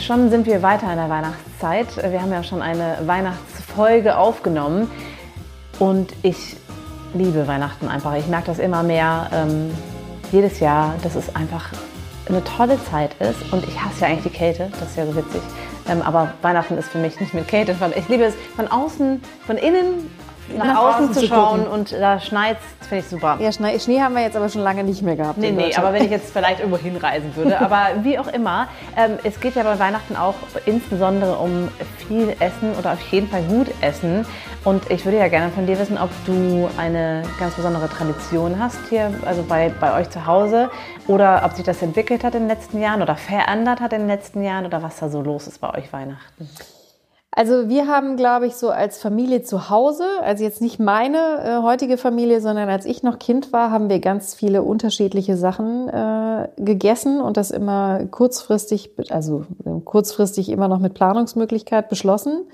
schon sind wir weiter in der Weihnachtszeit. Wir haben ja schon eine Weihnachtsfolge aufgenommen und ich liebe Weihnachten einfach. Ich merke das immer mehr ähm, jedes Jahr, dass es einfach eine tolle Zeit ist und ich hasse ja eigentlich die Kälte, das ist ja so witzig. Ähm, aber Weihnachten ist für mich nicht mit Kälte. Ich liebe es von außen, von innen nach, nach außen, außen, zu schauen gucken. und da schneit finde ich super. Ja, Schnee, Schnee, haben wir jetzt aber schon lange nicht mehr gehabt. Nee, nee, aber wenn ich jetzt vielleicht irgendwo hinreisen würde. aber wie auch immer, ähm, es geht ja bei Weihnachten auch insbesondere um viel Essen oder auf jeden Fall gut Essen. Und ich würde ja gerne von dir wissen, ob du eine ganz besondere Tradition hast hier, also bei, bei euch zu Hause, oder ob sich das entwickelt hat in den letzten Jahren oder verändert hat in den letzten Jahren oder was da so los ist bei euch Weihnachten. Also wir haben, glaube ich, so als Familie zu Hause, also jetzt nicht meine äh, heutige Familie, sondern als ich noch Kind war, haben wir ganz viele unterschiedliche Sachen äh, gegessen und das immer kurzfristig, also kurzfristig immer noch mit Planungsmöglichkeit beschlossen.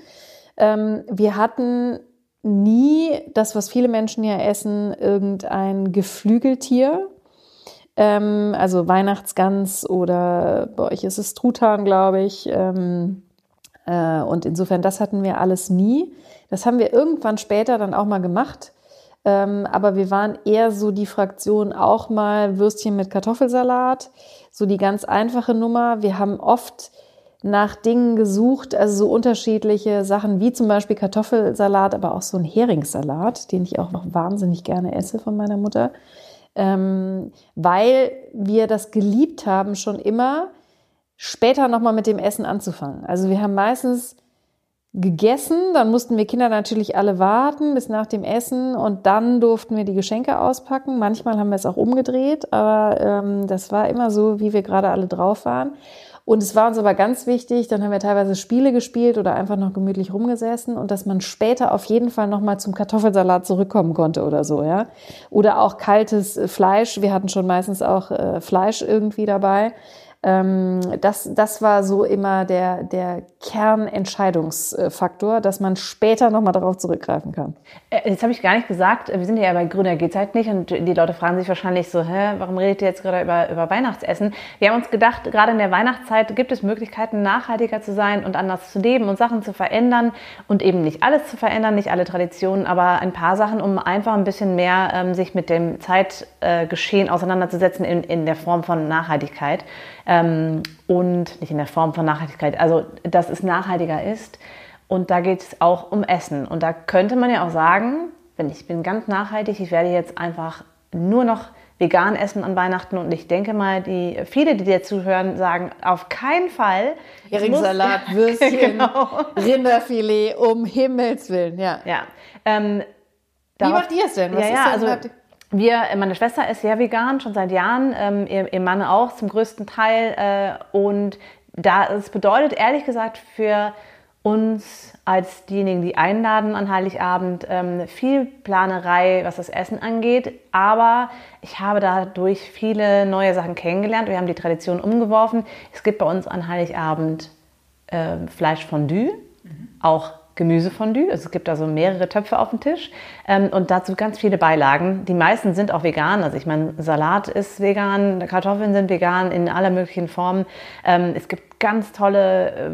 Ähm, wir hatten nie das, was viele Menschen ja essen, irgendein Geflügeltier. Ähm, also Weihnachtsgans oder bei euch ist es Truthahn, glaube ich. Ähm, äh, und insofern, das hatten wir alles nie. Das haben wir irgendwann später dann auch mal gemacht. Ähm, aber wir waren eher so die Fraktion auch mal Würstchen mit Kartoffelsalat, so die ganz einfache Nummer. Wir haben oft nach Dingen gesucht, also so unterschiedliche Sachen wie zum Beispiel Kartoffelsalat, aber auch so ein Heringssalat, den ich auch noch wahnsinnig gerne esse von meiner Mutter, ähm, weil wir das geliebt haben schon immer, später nochmal mit dem Essen anzufangen. Also wir haben meistens gegessen, dann mussten wir Kinder natürlich alle warten bis nach dem Essen und dann durften wir die Geschenke auspacken. Manchmal haben wir es auch umgedreht, aber ähm, das war immer so, wie wir gerade alle drauf waren. Und es war uns aber ganz wichtig, dann haben wir teilweise Spiele gespielt oder einfach noch gemütlich rumgesessen und dass man später auf jeden Fall nochmal zum Kartoffelsalat zurückkommen konnte oder so, ja. Oder auch kaltes Fleisch. Wir hatten schon meistens auch äh, Fleisch irgendwie dabei. Ähm, das, das war so immer der, der Kernentscheidungsfaktor, dass man später nochmal darauf zurückgreifen kann. Äh, jetzt habe ich gar nicht gesagt, wir sind ja bei Grüner geht's halt nicht und die Leute fragen sich wahrscheinlich so, hä, warum redet ihr jetzt gerade über, über Weihnachtsessen? Wir haben uns gedacht, gerade in der Weihnachtszeit gibt es Möglichkeiten, nachhaltiger zu sein und anders zu leben und Sachen zu verändern und eben nicht alles zu verändern, nicht alle Traditionen, aber ein paar Sachen, um einfach ein bisschen mehr ähm, sich mit dem Zeitgeschehen auseinanderzusetzen in, in der Form von Nachhaltigkeit ähm, und nicht in der Form von Nachhaltigkeit, also dass es nachhaltiger ist. Und da geht es auch um Essen. Und da könnte man ja auch sagen, wenn ich bin ganz nachhaltig, ich werde jetzt einfach nur noch vegan essen an Weihnachten und ich denke mal, die viele, die dir zuhören, sagen auf keinen Fall Heringssalat, Würstchen, genau. Rinderfilet, um Himmels Willen, ja. ja. Ähm, Wie macht ihr es denn? Was ja, ja, also wir, meine Schwester ist sehr vegan, schon seit Jahren, ähm, ihr, ihr, Mann auch zum größten Teil. Äh, und da es bedeutet ehrlich gesagt für uns als diejenigen, die einladen an Heiligabend, ähm, viel Planerei, was das Essen angeht. Aber ich habe dadurch viele neue Sachen kennengelernt. Wir haben die Tradition umgeworfen. Es gibt bei uns an Heiligabend äh, Fleischfondue, mhm. auch Gemüsefondue. Also es gibt also mehrere Töpfe auf dem Tisch ähm, und dazu ganz viele Beilagen. Die meisten sind auch vegan. Also ich meine, Salat ist vegan, Kartoffeln sind vegan in aller möglichen Formen. Ähm, es gibt ganz tolle äh,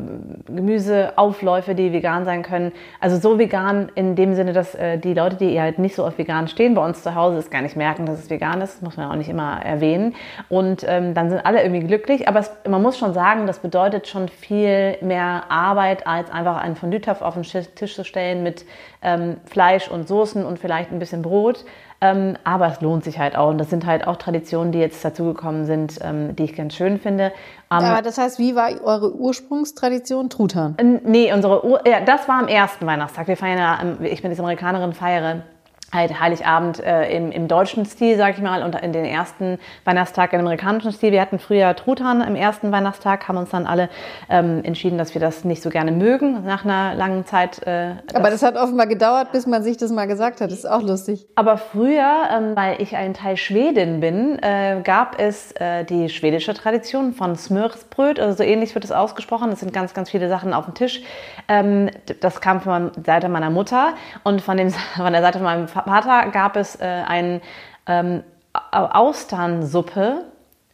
Gemüseaufläufe, die vegan sein können. Also so vegan in dem Sinne, dass äh, die Leute, die halt nicht so auf vegan stehen, bei uns zu Hause es gar nicht merken, dass es vegan ist. Das muss man auch nicht immer erwähnen. Und ähm, dann sind alle irgendwie glücklich. Aber es, man muss schon sagen, das bedeutet schon viel mehr Arbeit, als einfach einen Fondue-Topf auf den Tisch zu stellen mit ähm, Fleisch und Soßen und vielleicht ein bisschen Brot. Ähm, aber es lohnt sich halt auch. Und das sind halt auch Traditionen, die jetzt dazugekommen sind, ähm, die ich ganz schön finde. Ähm, aber das heißt, wie war eure Ursprungstradition? Truthahn? Nee, unsere Ur ja, das war am ersten Weihnachtstag. Wir feiern ja, ähm, ich bin jetzt Amerikanerin, feiere halt Heiligabend äh, im, im deutschen Stil, sag ich mal, und in den ersten Weihnachtstag im amerikanischen Stil. Wir hatten früher Truthahn im ersten Weihnachtstag, haben uns dann alle ähm, entschieden, dass wir das nicht so gerne mögen nach einer langen Zeit. Äh, aber das hat offenbar gedauert, bis man sich das mal gesagt hat. Das ist auch lustig. Aber früher, ähm, weil ich ein Teil Schwedin bin, äh, gab es äh, die schwedische Tradition von Smörsbröt, also so ähnlich wird es ausgesprochen. Es sind ganz, ganz viele Sachen auf dem Tisch. Ähm, das kam von der Seite meiner Mutter und von, dem, von der Seite von meinem Vater Vater gab es äh, ein ähm, Austernsuppe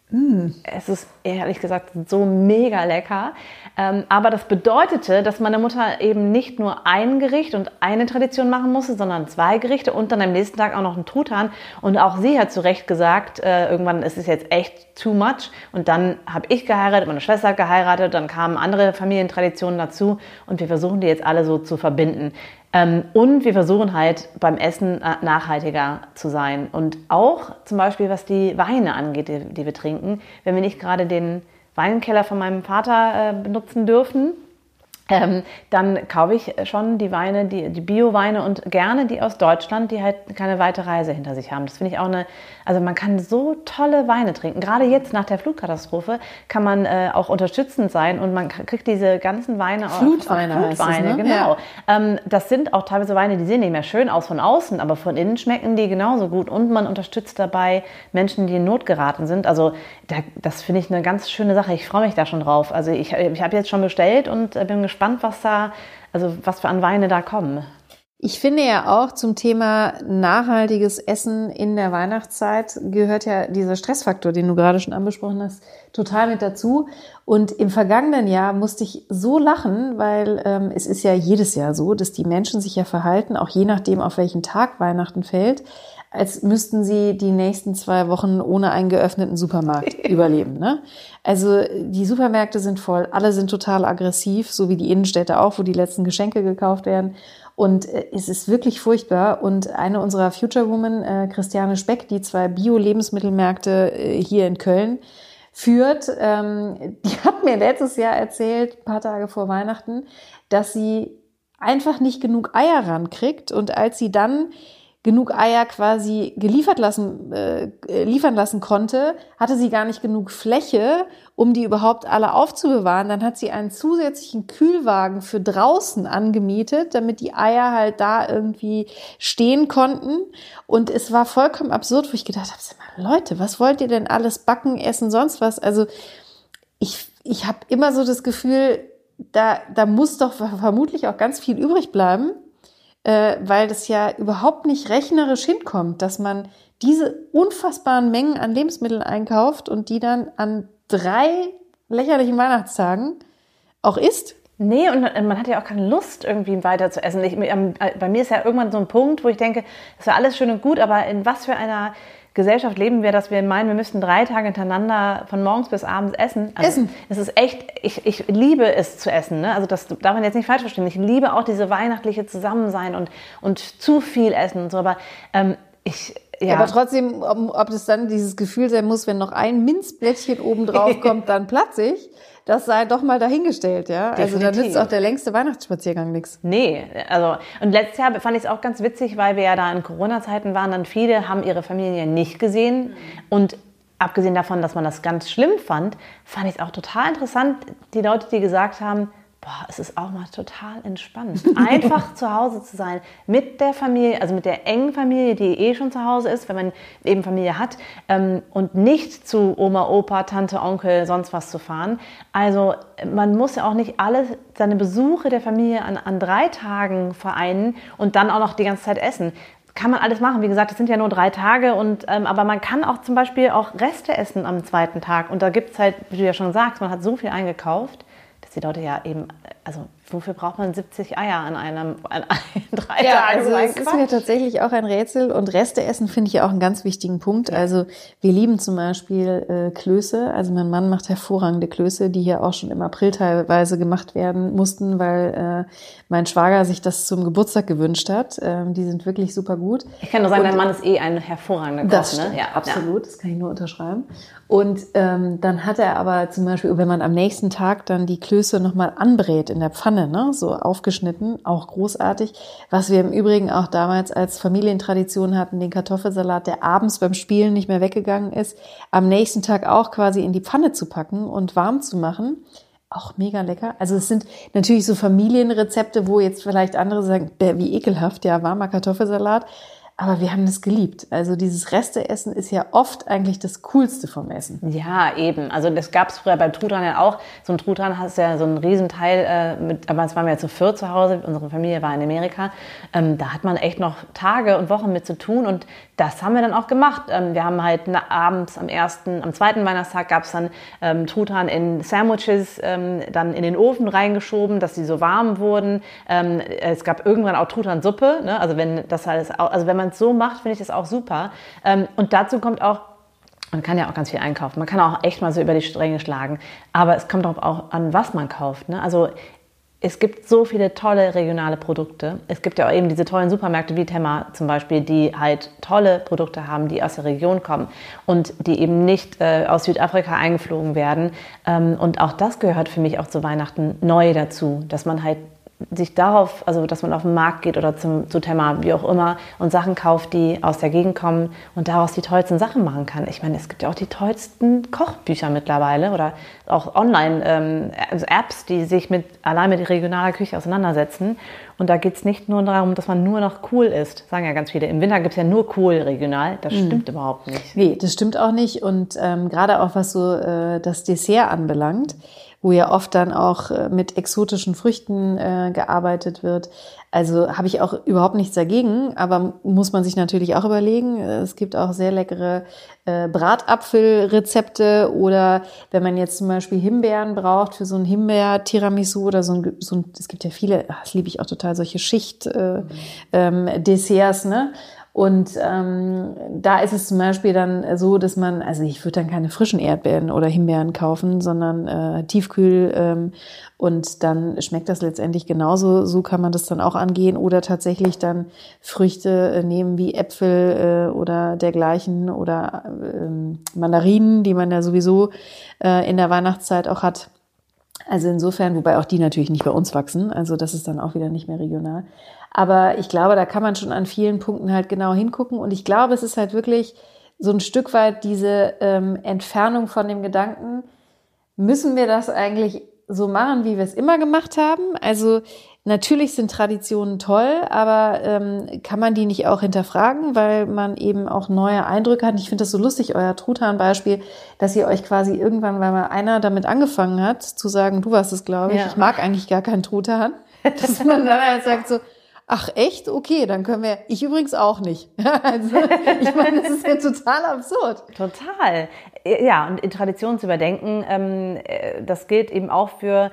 Mm. Es ist ehrlich gesagt so mega lecker. Ähm, aber das bedeutete, dass meine Mutter eben nicht nur ein Gericht und eine Tradition machen musste, sondern zwei Gerichte und dann am nächsten Tag auch noch einen Truthahn. Und auch sie hat zu Recht gesagt, äh, irgendwann ist es jetzt echt too much. Und dann habe ich geheiratet, meine Schwester hat geheiratet, dann kamen andere Familientraditionen dazu und wir versuchen die jetzt alle so zu verbinden. Ähm, und wir versuchen halt beim Essen äh, nachhaltiger zu sein. Und auch zum Beispiel, was die Weine angeht, die, wir trinken. Wenn wir nicht gerade den Weinkeller von meinem Vater äh, benutzen dürfen, ähm, dann kaufe ich schon die Weine, die, die Bio-Weine und gerne die aus Deutschland, die halt keine weite Reise hinter sich haben. Das finde ich auch eine, also man kann so tolle Weine trinken. Gerade jetzt nach der Flutkatastrophe kann man äh, auch unterstützend sein und man kriegt diese ganzen Weine Flutweine, auch, Flutweine, es, ne? genau. Ja. Ähm, das sind auch teilweise Weine, die sehen nicht mehr schön aus von außen, aber von innen schmecken die genauso gut und man unterstützt dabei Menschen, die in Not geraten sind. Also da, das finde ich eine ganz schöne Sache. Ich freue mich da schon drauf. Also ich, ich habe jetzt schon bestellt und äh, bin gespannt gespannt, was da, also was für an Weine da kommen. Ich finde ja auch zum Thema nachhaltiges Essen in der Weihnachtszeit gehört ja dieser Stressfaktor, den du gerade schon angesprochen hast, total mit dazu. Und im vergangenen Jahr musste ich so lachen, weil ähm, es ist ja jedes Jahr so, dass die Menschen sich ja verhalten, auch je nachdem, auf welchen Tag Weihnachten fällt, als müssten sie die nächsten zwei Wochen ohne einen geöffneten Supermarkt überleben. Ne? Also die Supermärkte sind voll, alle sind total aggressiv, so wie die Innenstädte auch, wo die letzten Geschenke gekauft werden. Und äh, es ist wirklich furchtbar. Und eine unserer Future Women, äh, Christiane Speck, die zwei Bio-Lebensmittelmärkte äh, hier in Köln führt, ähm, die hat mir letztes Jahr erzählt, paar Tage vor Weihnachten, dass sie einfach nicht genug Eier rankriegt. Und als sie dann genug Eier quasi geliefert lassen, äh, liefern lassen konnte, hatte sie gar nicht genug Fläche, um die überhaupt alle aufzubewahren. Dann hat sie einen zusätzlichen Kühlwagen für draußen angemietet, damit die Eier halt da irgendwie stehen konnten. Und es war vollkommen absurd, wo ich gedacht habe, Leute, was wollt ihr denn alles backen, essen, sonst was? Also ich, ich habe immer so das Gefühl, da, da muss doch vermutlich auch ganz viel übrig bleiben äh, weil das ja überhaupt nicht rechnerisch hinkommt, dass man diese unfassbaren Mengen an Lebensmitteln einkauft und die dann an drei lächerlichen Weihnachtstagen auch isst. Nee, und man hat ja auch keine Lust, irgendwie weiter zu essen. Ich, ähm, bei mir ist ja irgendwann so ein Punkt, wo ich denke, das war alles schön und gut, aber in was für einer Gesellschaft leben wir, dass wir meinen, wir müssten drei Tage hintereinander von morgens bis abends essen. Also, essen. Es ist echt, ich, ich liebe es zu essen. Ne? Also das darf man jetzt nicht falsch verstehen. Ich liebe auch diese weihnachtliche Zusammensein und, und zu viel essen und so. Aber ähm, ich, ja. Aber trotzdem, ob, ob das dann dieses Gefühl sein muss, wenn noch ein Minzblättchen oben drauf kommt, dann platze ich das sei doch mal dahingestellt, ja. Definitiv. Also da nützt auch der längste Weihnachtsspaziergang nichts. Nee, also und letztes Jahr fand ich es auch ganz witzig, weil wir ja da in Corona-Zeiten waren, dann viele haben ihre Familie nicht gesehen und abgesehen davon, dass man das ganz schlimm fand, fand ich es auch total interessant, die Leute, die gesagt haben, boah, es ist auch mal total entspannt. Einfach zu Hause zu sein mit der Familie, also mit der engen Familie, die eh schon zu Hause ist, wenn man eben Familie hat, ähm, und nicht zu Oma, Opa, Tante, Onkel, sonst was zu fahren. Also man muss ja auch nicht alle seine Besuche der Familie an, an drei Tagen vereinen und dann auch noch die ganze Zeit essen kann man alles machen. Wie gesagt, es sind ja nur drei Tage, und, ähm, aber man kann auch zum Beispiel auch Reste essen am zweiten Tag. Und da gibt es halt, wie du ja schon sagst, man hat so viel eingekauft die Leute ja eben, also wofür braucht man 70 Eier an einem an drei ja, Tagen? Also es ist mir tatsächlich auch ein Rätsel und Reste essen finde ich ja auch einen ganz wichtigen Punkt. Ja. Also wir lieben zum Beispiel äh, Klöße. Also mein Mann macht hervorragende Klöße, die hier auch schon im April teilweise gemacht werden mussten, weil äh, mein Schwager sich das zum Geburtstag gewünscht hat. Ähm, die sind wirklich super gut. Ich kann nur sagen, und, dein Mann ist eh ein hervorragender Koch. Das stimmt, ne? ja, absolut. Ja. Das kann ich nur unterschreiben. Und ähm, dann hat er aber zum Beispiel, wenn man am nächsten Tag dann die Klöße nochmal anbrät in der Pfanne, ne, so aufgeschnitten, auch großartig. Was wir im Übrigen auch damals als Familientradition hatten, den Kartoffelsalat, der abends beim Spielen nicht mehr weggegangen ist, am nächsten Tag auch quasi in die Pfanne zu packen und warm zu machen. Auch mega lecker. Also es sind natürlich so Familienrezepte, wo jetzt vielleicht andere sagen, wie ekelhaft, ja, warmer Kartoffelsalat. Aber wir haben das geliebt. Also dieses Resteessen ist ja oft eigentlich das Coolste vom Essen. Ja, eben. Also das gab es früher beim Truthahn ja auch. So ein Truthahn hast ja so einen Riesenteil, äh, mit, aber es waren wir ja zu viert zu Hause. Unsere Familie war in Amerika. Ähm, da hat man echt noch Tage und Wochen mit zu tun. Und das haben wir dann auch gemacht. Ähm, wir haben halt abends am ersten, am zweiten Weihnachtstag gab es dann ähm, Truthahn in Sandwiches ähm, dann in den Ofen reingeschoben, dass sie so warm wurden. Ähm, es gab irgendwann auch Truthahnsuppe. Ne? Also wenn das alles, also wenn man es so macht, finde ich das auch super. Ähm, und dazu kommt auch man kann ja auch ganz viel einkaufen. Man kann auch echt mal so über die Stränge schlagen. Aber es kommt auch an, was man kauft. Ne? Also es gibt so viele tolle regionale Produkte. Es gibt ja auch eben diese tollen Supermärkte wie Tema zum Beispiel, die halt tolle Produkte haben, die aus der Region kommen und die eben nicht äh, aus Südafrika eingeflogen werden. Ähm, und auch das gehört für mich auch zu Weihnachten neu dazu, dass man halt sich darauf, also dass man auf den Markt geht oder zum, zu Thema, wie auch immer, und Sachen kauft, die aus der Gegend kommen und daraus die tollsten Sachen machen kann. Ich meine, es gibt ja auch die tollsten Kochbücher mittlerweile oder auch Online-Apps, ähm, die sich mit, allein mit regionaler Küche auseinandersetzen. Und da geht es nicht nur darum, dass man nur noch cool ist, sagen ja ganz viele. Im Winter gibt es ja nur cool regional. Das mhm. stimmt überhaupt nicht. Nee, das stimmt auch nicht. Und ähm, gerade auch was so äh, das Dessert anbelangt, wo ja oft dann auch äh, mit exotischen Früchten äh, gearbeitet wird. Also habe ich auch überhaupt nichts dagegen, aber muss man sich natürlich auch überlegen. Es gibt auch sehr leckere äh, Bratapfelrezepte oder wenn man jetzt zum Beispiel Himbeeren braucht für so ein Himbeer-Tiramisu oder so ein, so ein, es gibt ja viele, das liebe ich auch total, solche Schicht-Desserts, äh, ähm, ne? Und ähm, da ist es zum Beispiel dann so, dass man, also ich würde dann keine frischen Erdbeeren oder Himbeeren kaufen, sondern äh, Tiefkühl ähm, und dann schmeckt das letztendlich genauso. So kann man das dann auch angehen oder tatsächlich dann Früchte äh, nehmen wie Äpfel äh, oder dergleichen oder äh, Mandarinen, die man ja sowieso äh, in der Weihnachtszeit auch hat. Also insofern, wobei auch die natürlich nicht bei uns wachsen, also das ist dann auch wieder nicht mehr regional. Aber ich glaube, da kann man schon an vielen Punkten halt genau hingucken. Und ich glaube, es ist halt wirklich so ein Stück weit diese ähm, Entfernung von dem Gedanken, müssen wir das eigentlich so machen, wie wir es immer gemacht haben? Also natürlich sind Traditionen toll, aber ähm, kann man die nicht auch hinterfragen, weil man eben auch neue Eindrücke hat? Ich finde das so lustig, euer Truthahn-Beispiel, dass ihr euch quasi irgendwann, weil mal einer damit angefangen hat, zu sagen, du warst es, glaube ich, ja. ich mag eigentlich gar keinen Truthahn, dass man dann halt sagt so, Ach echt? Okay, dann können wir. Ich übrigens auch nicht. also, ich meine, das ist ja total absurd. Total. Ja, und in Tradition zu überdenken, ähm, äh, das gilt eben auch für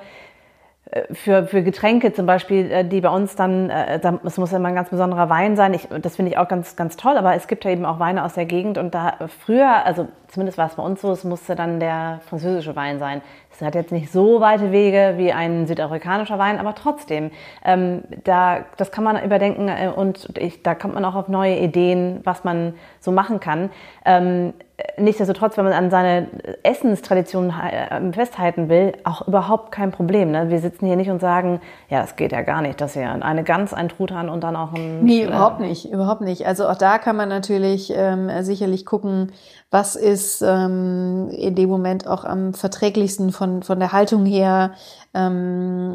für, für Getränke zum Beispiel, äh, die bei uns dann, äh, es muss immer ein ganz besonderer Wein sein. Ich, das finde ich auch ganz, ganz toll, aber es gibt ja eben auch Weine aus der Gegend und da früher, also zumindest war es bei uns so, es musste dann der französische Wein sein. Es hat jetzt nicht so weite Wege wie ein südafrikanischer Wein, aber trotzdem, ähm, da, das kann man überdenken äh, und ich, da kommt man auch auf neue Ideen, was man so machen kann. Ähm, nichtsdestotrotz, wenn man an seine Essenstradition äh, festhalten will, auch überhaupt kein Problem. Ne? Wir sitzen hier nicht und sagen, ja, das geht ja gar nicht, dass hier eine Gans, ein Truthahn und dann auch ein... Nee, überhaupt nicht, überhaupt nicht. Also auch da kann man natürlich ähm, sicherlich gucken, was ist ähm, in dem Moment auch am verträglichsten von, von der Haltung her. Ähm,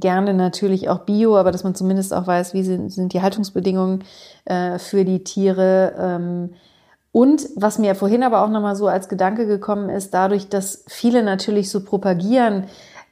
gerne natürlich auch Bio, aber dass man zumindest auch weiß, wie sind, sind die Haltungsbedingungen äh, für die Tiere. Ähm, und was mir vorhin aber auch nochmal so als Gedanke gekommen ist, dadurch, dass viele natürlich so propagieren,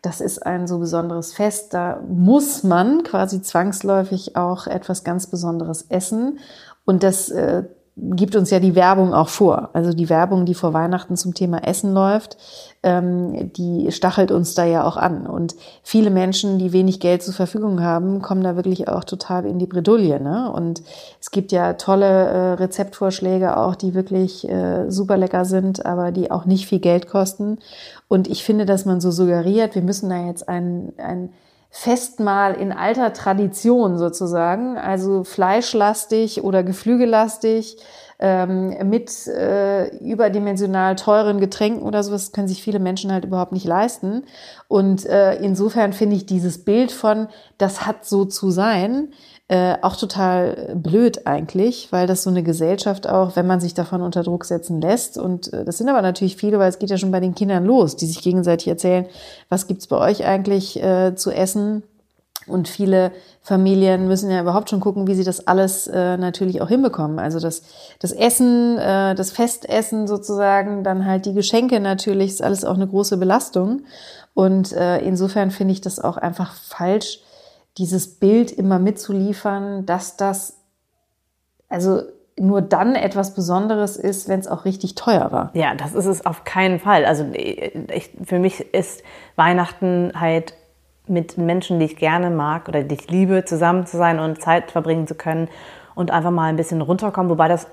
das ist ein so besonderes Fest, da muss man quasi zwangsläufig auch etwas ganz Besonderes essen. Und das äh, gibt uns ja die Werbung auch vor. Also die Werbung, die vor Weihnachten zum Thema Essen läuft, ähm, die stachelt uns da ja auch an. Und viele Menschen, die wenig Geld zur Verfügung haben, kommen da wirklich auch total in die Bredouille. Ne? Und es gibt ja tolle äh, Rezeptvorschläge auch, die wirklich äh, super lecker sind, aber die auch nicht viel Geld kosten. Und ich finde, dass man so suggeriert, wir müssen da jetzt ein, ein Festmahl in alter Tradition sozusagen, also fleischlastig oder geflügellastig, ähm, mit äh, überdimensional teuren Getränken oder sowas können sich viele Menschen halt überhaupt nicht leisten. Und äh, insofern finde ich dieses Bild von, das hat so zu sein, äh, auch total blöd eigentlich, weil das so eine Gesellschaft auch, wenn man sich davon unter Druck setzen lässt, und äh, das sind aber natürlich viele, weil es geht ja schon bei den Kindern los, die sich gegenseitig erzählen, was gibt's bei euch eigentlich äh, zu essen? Und viele Familien müssen ja überhaupt schon gucken, wie sie das alles äh, natürlich auch hinbekommen. Also das, das Essen, äh, das Festessen sozusagen, dann halt die Geschenke natürlich, ist alles auch eine große Belastung. Und äh, insofern finde ich das auch einfach falsch, dieses Bild immer mitzuliefern, dass das, also nur dann etwas Besonderes ist, wenn es auch richtig teuer war. Ja, das ist es auf keinen Fall. Also ich, für mich ist Weihnachten halt mit Menschen, die ich gerne mag oder die ich liebe, zusammen zu sein und Zeit verbringen zu können und einfach mal ein bisschen runterkommen. Wobei das,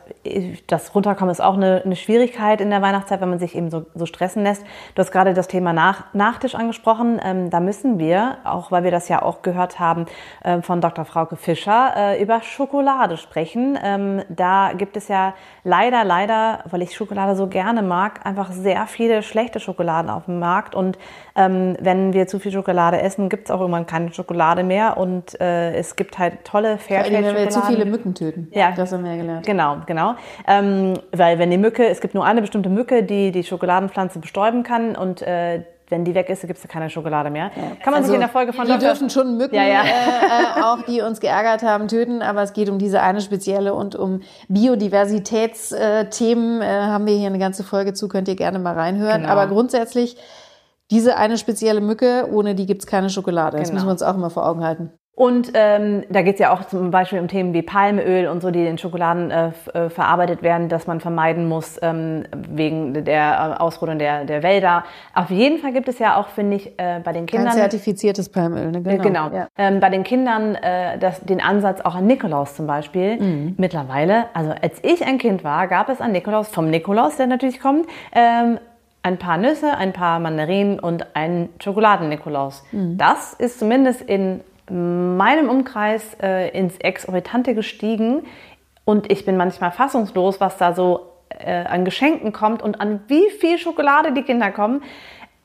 das Runterkommen ist auch eine, eine Schwierigkeit in der Weihnachtszeit, wenn man sich eben so, so stressen lässt. Du hast gerade das Thema Nach, Nachtisch angesprochen. Ähm, da müssen wir, auch weil wir das ja auch gehört haben äh, von Dr. Frauke Fischer, äh, über Schokolade sprechen. Ähm, da gibt es ja leider, leider, weil ich Schokolade so gerne mag, einfach sehr viele schlechte Schokoladen auf dem Markt. Und ähm, wenn wir zu viel Schokolade essen, gibt es auch irgendwann keine Schokolade mehr. Und äh, es gibt halt tolle Fairtrade-Schokoladen. Wenn wir zu viele Mücken töten. Ja, das haben wir ja gelernt. Genau, genau. Ähm, weil wenn die Mücke, es gibt nur eine bestimmte Mücke, die die Schokoladenpflanze bestäuben kann und äh, wenn die weg ist, gibt es keine Schokolade mehr. Ja. Kann man also, sich in der Folge von Die Dr. dürfen schon Mücken, ja, ja. Äh, äh, auch die uns geärgert haben, töten, aber es geht um diese eine spezielle und um Biodiversitätsthemen äh, haben wir hier eine ganze Folge zu, könnt ihr gerne mal reinhören. Genau. Aber grundsätzlich diese eine spezielle Mücke, ohne die gibt es keine Schokolade. Das genau. müssen wir uns auch immer vor Augen halten. Und ähm, da geht es ja auch zum Beispiel um Themen wie Palmöl und so, die in Schokoladen äh, äh, verarbeitet werden, dass man vermeiden muss ähm, wegen der äh, Ausrodung der, der Wälder. Auf jeden Fall gibt es ja auch, finde ich, äh, bei den Kindern... Kein zertifiziertes Palmöl, ne? Genau. Äh, genau. Ja. Ähm, bei den Kindern äh, das, den Ansatz auch an Nikolaus zum Beispiel. Mhm. Mittlerweile, also als ich ein Kind war, gab es an Nikolaus, vom Nikolaus, der natürlich kommt, ähm, ein paar Nüsse, ein paar Mandarinen und einen Schokoladen-Nikolaus. Mhm. Das ist zumindest in meinem Umkreis äh, ins Exorbitante gestiegen und ich bin manchmal fassungslos, was da so äh, an Geschenken kommt und an wie viel Schokolade die Kinder kommen.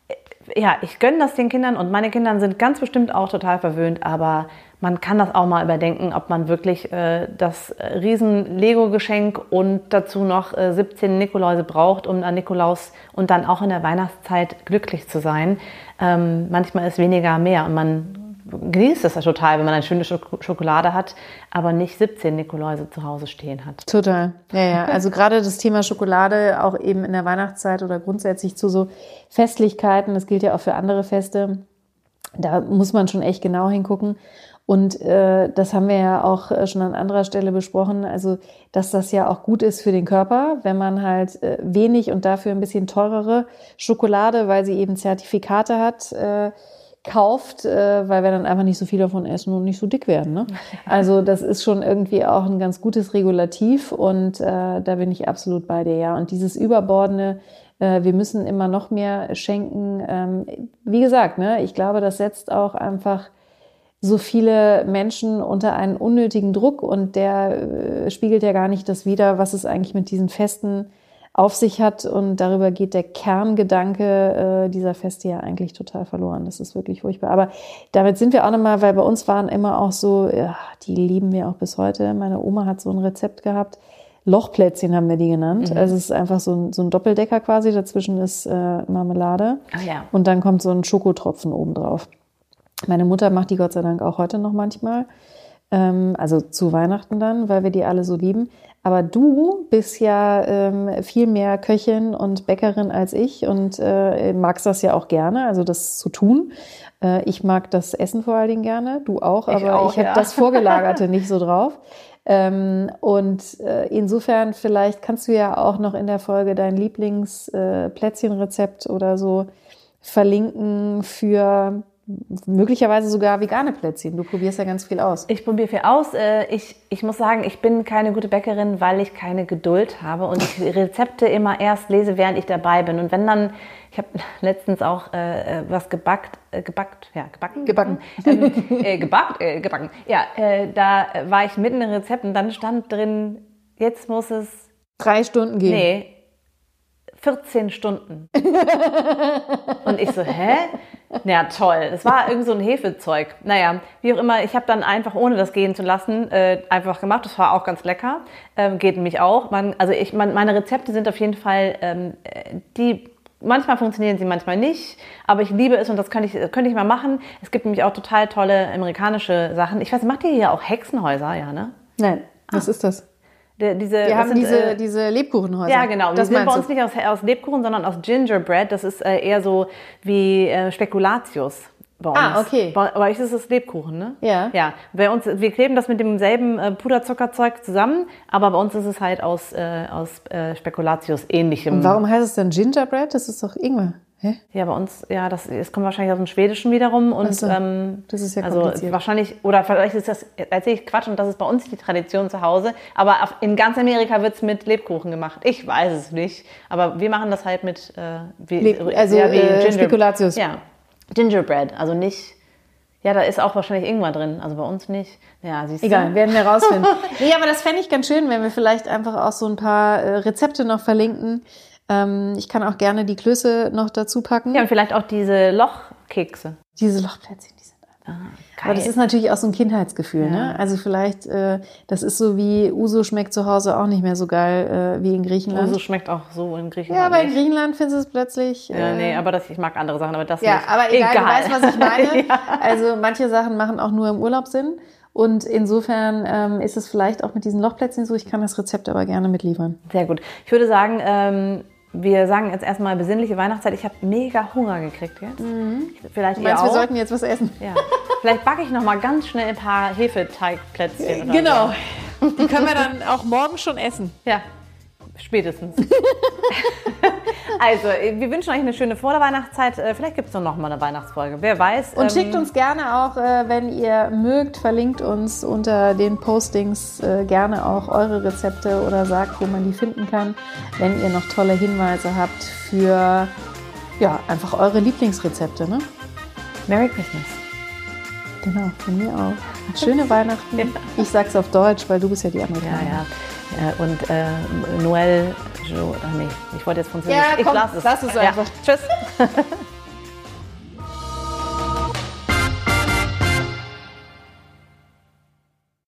Äh, ja, ich gönne das den Kindern und meine Kinder sind ganz bestimmt auch total verwöhnt, aber man kann das auch mal überdenken, ob man wirklich äh, das riesen Lego-Geschenk und dazu noch äh, 17 Nikoläuse braucht, um an Nikolaus und dann auch in der Weihnachtszeit glücklich zu sein. Ähm, manchmal ist weniger mehr und man genießt es ja total, wenn man eine schöne Schokolade hat, aber nicht 17 Nikoläuse zu Hause stehen hat. Total. Ja, ja. Also gerade das Thema Schokolade auch eben in der Weihnachtszeit oder grundsätzlich zu so Festlichkeiten, das gilt ja auch für andere Feste, da muss man schon echt genau hingucken. Und äh, das haben wir ja auch äh, schon an anderer Stelle besprochen, also dass das ja auch gut ist für den Körper, wenn man halt äh, wenig und dafür ein bisschen teurere Schokolade, weil sie eben Zertifikate hat, äh, kauft, äh, weil wir dann einfach nicht so viel davon essen und nicht so dick werden. Ne? Also das ist schon irgendwie auch ein ganz gutes Regulativ und äh, da bin ich absolut bei dir, ja. Und dieses Überbordene, äh, wir müssen immer noch mehr schenken. Ähm, wie gesagt, ne, ich glaube, das setzt auch einfach so viele Menschen unter einen unnötigen Druck und der äh, spiegelt ja gar nicht das wider, was es eigentlich mit diesen Festen auf sich hat. Und darüber geht der Kerngedanke äh, dieser Feste ja eigentlich total verloren. Das ist wirklich furchtbar. Aber damit sind wir auch nochmal, weil bei uns waren immer auch so, ja, die lieben wir auch bis heute. Meine Oma hat so ein Rezept gehabt. Lochplätzchen haben wir die genannt. Mhm. Also es ist einfach so ein, so ein Doppeldecker quasi. Dazwischen ist äh, Marmelade. Oh ja. Und dann kommt so ein Schokotropfen obendrauf. Meine Mutter macht die Gott sei Dank auch heute noch manchmal. Ähm, also zu Weihnachten dann, weil wir die alle so lieben. Aber du bist ja ähm, viel mehr Köchin und Bäckerin als ich und äh, magst das ja auch gerne, also das zu tun. Äh, ich mag das Essen vor allen Dingen gerne, du auch, aber ich, auch, ich habe ja. das Vorgelagerte nicht so drauf. Ähm, und äh, insofern vielleicht kannst du ja auch noch in der Folge dein Lieblingsplätzchenrezept äh, oder so verlinken für möglicherweise sogar vegane Plätzchen. Du probierst ja ganz viel aus. Ich probiere viel aus. Äh, ich, ich muss sagen, ich bin keine gute Bäckerin, weil ich keine Geduld habe und ich Rezepte immer erst lese, während ich dabei bin. Und wenn dann, ich habe letztens auch äh, äh, was gebackt, äh, gebackt, ja, gebacken? Gebacken. Ähm, äh, gebackt, äh, gebacken. Ja, da war ich mitten im Rezept und dann stand drin, jetzt muss es... Drei Stunden gehen. Nee, 14 Stunden. und ich so, hä? Ja, toll. Es war irgend so ein Hefezeug. Naja, wie auch immer, ich habe dann einfach, ohne das gehen zu lassen, äh, einfach gemacht. Das war auch ganz lecker. Ähm, geht nämlich auch. Man, also ich, man, meine Rezepte sind auf jeden Fall, ähm, die manchmal funktionieren sie, manchmal nicht. Aber ich liebe es und das könnte ich, könnte ich mal machen. Es gibt nämlich auch total tolle amerikanische Sachen. Ich weiß, macht ihr hier auch Hexenhäuser, ja, ne? Nein. Was ah. ist das? Der, diese, Wir haben sind, diese, äh, diese Lebkuchenhäuser. Ja, genau. Das die sind bei uns nicht aus, aus Lebkuchen, sondern aus Gingerbread. Das ist äh, eher so wie äh, Spekulatius. bei uns. Ah, okay. Bei, bei euch ist es Lebkuchen, ne? Ja. Ja. Bei uns, wir kleben das mit demselben äh, Puderzuckerzeug zusammen, aber bei uns ist es halt aus, äh, aus äh, Spekulatius ähnlichem. Und warum heißt es dann Gingerbread? Das ist doch Ingwer. Hä? Ja, bei uns, ja, das, es kommt wahrscheinlich aus dem Schwedischen wiederum und so, ähm, das ist ja also wahrscheinlich oder vielleicht ist das erzähle ich Quatsch und das ist bei uns die Tradition zu Hause, aber auf, in ganz Amerika wird's mit Lebkuchen gemacht. Ich weiß es nicht, aber wir machen das halt mit äh, wie, Leb- also, äh, Spekulatius. Ja, Gingerbread, also nicht. Ja, da ist auch wahrscheinlich Ingwer drin, also bei uns nicht. Ja, siehst du. Egal, werden wir rausfinden. nee, aber das fände ich ganz schön, wenn wir vielleicht einfach auch so ein paar äh, Rezepte noch verlinken. Ähm, ich kann auch gerne die Klöße noch dazu packen. Ja, und vielleicht auch diese Lochkekse. Diese Lochplätzchen, die sind Ah, Aber das ist natürlich auch so ein Kindheitsgefühl, Ja. ne? Also vielleicht, äh, das ist so wie Uso schmeckt zu Hause auch nicht mehr so geil äh, wie in Griechenland. so schmeckt auch so in Griechenland. ja, aber in. Griechenland findest du es plötzlich. Ja, äh, nee, aber das, ich mag andere Sachen, aber das Ja, nicht. aber egal, du weißt, was ich meine. ja. Also manche Sachen machen auch nur im Urlaub Sinn. Und insofern ähm, ist es vielleicht auch mit diesen Lochplätzchen so. Ich kann das Rezept aber gerne mitliefern. Sehr gut. Ich würde sagen, ähm, wir sagen jetzt erstmal besinnliche Weihnachtszeit. Ich habe mega Hunger gekriegt jetzt. Vielleicht Du ihr meinst, wir auch. sollten jetzt was essen? ja. Vielleicht backe ich noch mal ganz schnell ein paar Hefeteigplätzchen. oder Genau. Die können wir dann auch morgen schon essen. So. Ja, spätestens. also, wir wünschen euch eine schöne Vorweihnachtszeit. Äh, Vielleicht gibt es noch mal eine Weihnachtsfolge. Wer weiß. Und ähm, schickt uns gerne auch, äh, wenn ihr mögt, verlinkt uns unter den Postings äh, gerne auch eure Rezepte oder sagt, wo man die finden kann, wenn ihr noch tolle Hinweise habt für ja, einfach eure Lieblingsrezepte. Ne? Merry Christmas. Genau, von mir auch. Schöne Weihnachten. Ich sag's auf Deutsch, weil du bist ja die Ja, Amerikanerin. ja. Äh, Und äh, Noël, Jo, ach nee, ich wollte jetzt Französisch. Ja, ich komm, lass es. lass es Ja. einfach. Tschüss.